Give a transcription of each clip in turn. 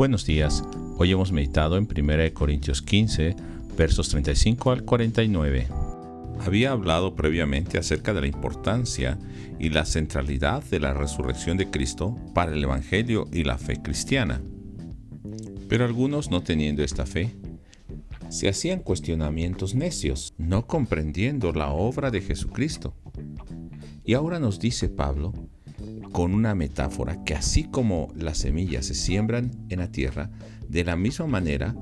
Buenos días. Hoy hemos meditado en 1 Corintios 15, versos 35 al 49. Había hablado previamente acerca de la importancia y la centralidad de la resurrección de Cristo para el Evangelio y la fe cristiana. Pero algunos no teniendo esta fe, se hacían cuestionamientos necios, no comprendiendo la obra de Jesucristo. Y ahora nos dice Pablo con una metáfora que así como las semillas se siembran en la tierra, de la misma manera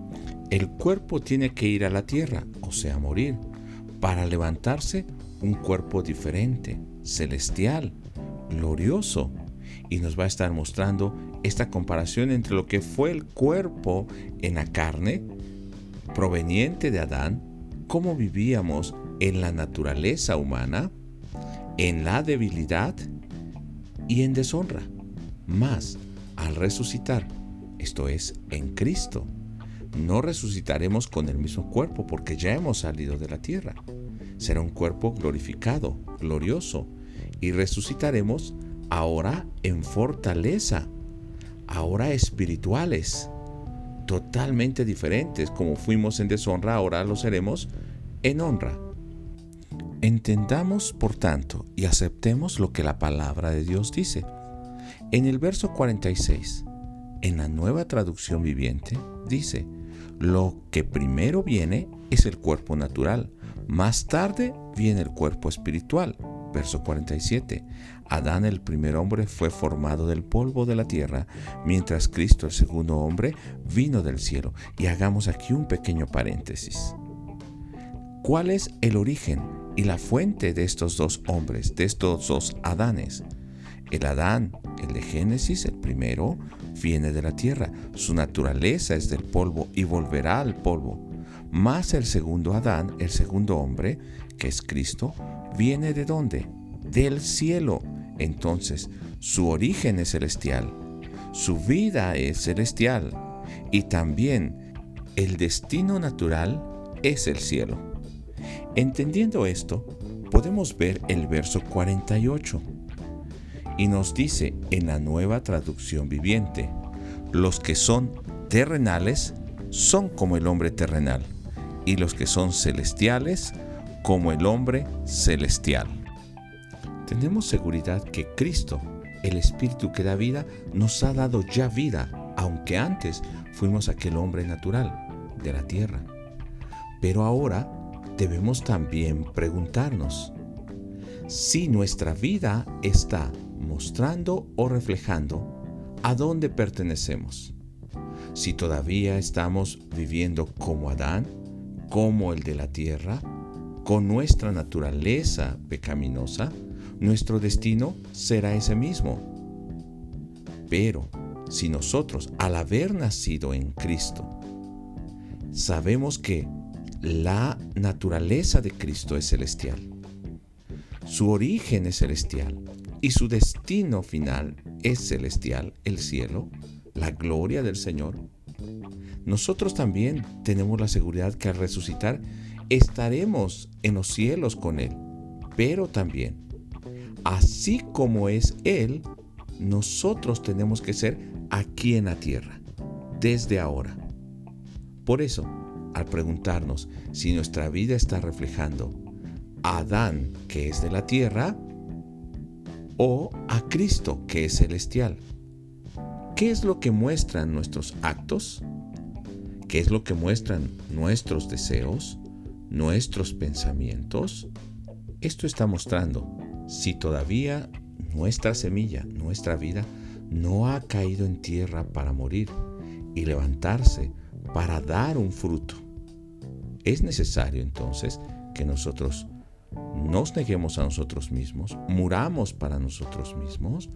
el cuerpo tiene que ir a la tierra, o sea, morir, para levantarse un cuerpo diferente, celestial, glorioso. Y nos va a estar mostrando esta comparación entre lo que fue el cuerpo en la carne, proveniente de Adán, cómo vivíamos en la naturaleza humana, en la debilidad y en deshonra. Más, al resucitar, esto es, en Cristo, no resucitaremos con el mismo cuerpo porque ya hemos salido de la tierra. Será un cuerpo glorificado, glorioso, y resucitaremos ahora en fortaleza, ahora espirituales, totalmente diferentes. Como fuimos en deshonra, ahora lo seremos en honra. Entendamos, por tanto, y aceptemos lo que la palabra de Dios dice. En el verso 46, en la nueva traducción viviente, dice, lo que primero viene es el cuerpo natural, más tarde viene el cuerpo espiritual. Verso 47. Adán el primer hombre fue formado del polvo de la tierra, mientras Cristo el segundo hombre vino del cielo. Y hagamos aquí un pequeño paréntesis. ¿Cuál es el origen y la fuente de estos dos hombres, de estos dos Adanes. El Adán, el de Génesis, el primero, viene de la tierra, su naturaleza es del polvo y volverá al polvo. Más el segundo Adán, el segundo hombre, que es Cristo, viene de dónde? Del cielo. Entonces, su origen es celestial, su vida es celestial y también el destino natural es el cielo. Entendiendo esto, podemos ver el verso 48 y nos dice en la nueva traducción viviente, los que son terrenales son como el hombre terrenal y los que son celestiales como el hombre celestial. Tenemos seguridad que Cristo, el Espíritu que da vida, nos ha dado ya vida, aunque antes fuimos aquel hombre natural de la tierra. Pero ahora debemos también preguntarnos si nuestra vida está mostrando o reflejando a dónde pertenecemos. Si todavía estamos viviendo como Adán, como el de la tierra, con nuestra naturaleza pecaminosa, nuestro destino será ese mismo. Pero si nosotros, al haber nacido en Cristo, sabemos que la naturaleza de Cristo es celestial. Su origen es celestial y su destino final es celestial, el cielo, la gloria del Señor. Nosotros también tenemos la seguridad que al resucitar estaremos en los cielos con Él, pero también, así como es Él, nosotros tenemos que ser aquí en la tierra, desde ahora. Por eso, al preguntarnos si nuestra vida está reflejando a Adán, que es de la tierra, o a Cristo, que es celestial. ¿Qué es lo que muestran nuestros actos? ¿Qué es lo que muestran nuestros deseos, nuestros pensamientos? Esto está mostrando si todavía nuestra semilla, nuestra vida, no ha caído en tierra para morir y levantarse para dar un fruto. Es necesario entonces que nosotros nos neguemos a nosotros mismos, muramos para nosotros mismos,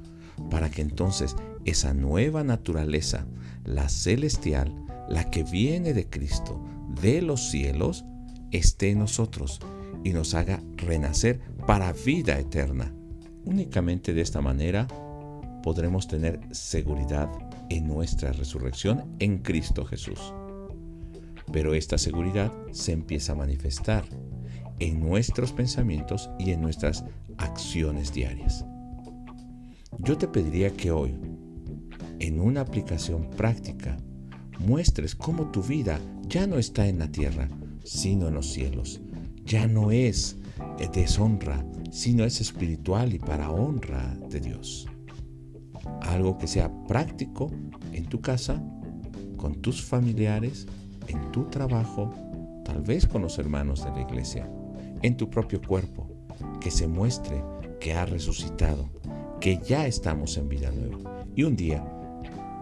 para que entonces esa nueva naturaleza, la celestial, la que viene de Cristo, de los cielos, esté en nosotros y nos haga renacer para vida eterna. Únicamente de esta manera podremos tener seguridad en nuestra resurrección en Cristo Jesús. Pero esta seguridad se empieza a manifestar en nuestros pensamientos y en nuestras acciones diarias. Yo te pediría que hoy, en una aplicación práctica muestres cómo tu vida ya no está en la tierra, sino en los cielos. Ya no es deshonra, sino es espiritual y para honra de Dios. Algo que sea práctico en tu casa, con tus familiares, en tu trabajo, tal vez con los hermanos de la iglesia, en tu propio cuerpo, que se muestre que ha resucitado, que ya estamos en vida nueva. Y un día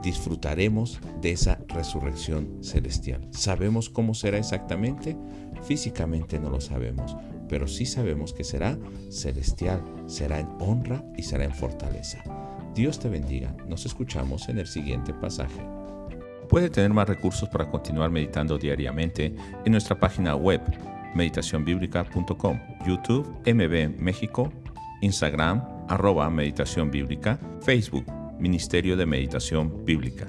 disfrutaremos de esa resurrección celestial. ¿Sabemos cómo será exactamente? Físicamente no lo sabemos, pero sí sabemos que será celestial, será en honra y será en fortaleza. Dios te bendiga. Nos escuchamos en el siguiente pasaje. Puede tener más recursos para continuar meditando diariamente en nuestra página web meditacionbiblica.com, YouTube MB México, Instagram arroba meditación bíblica, Facebook Ministerio de Meditación Bíblica.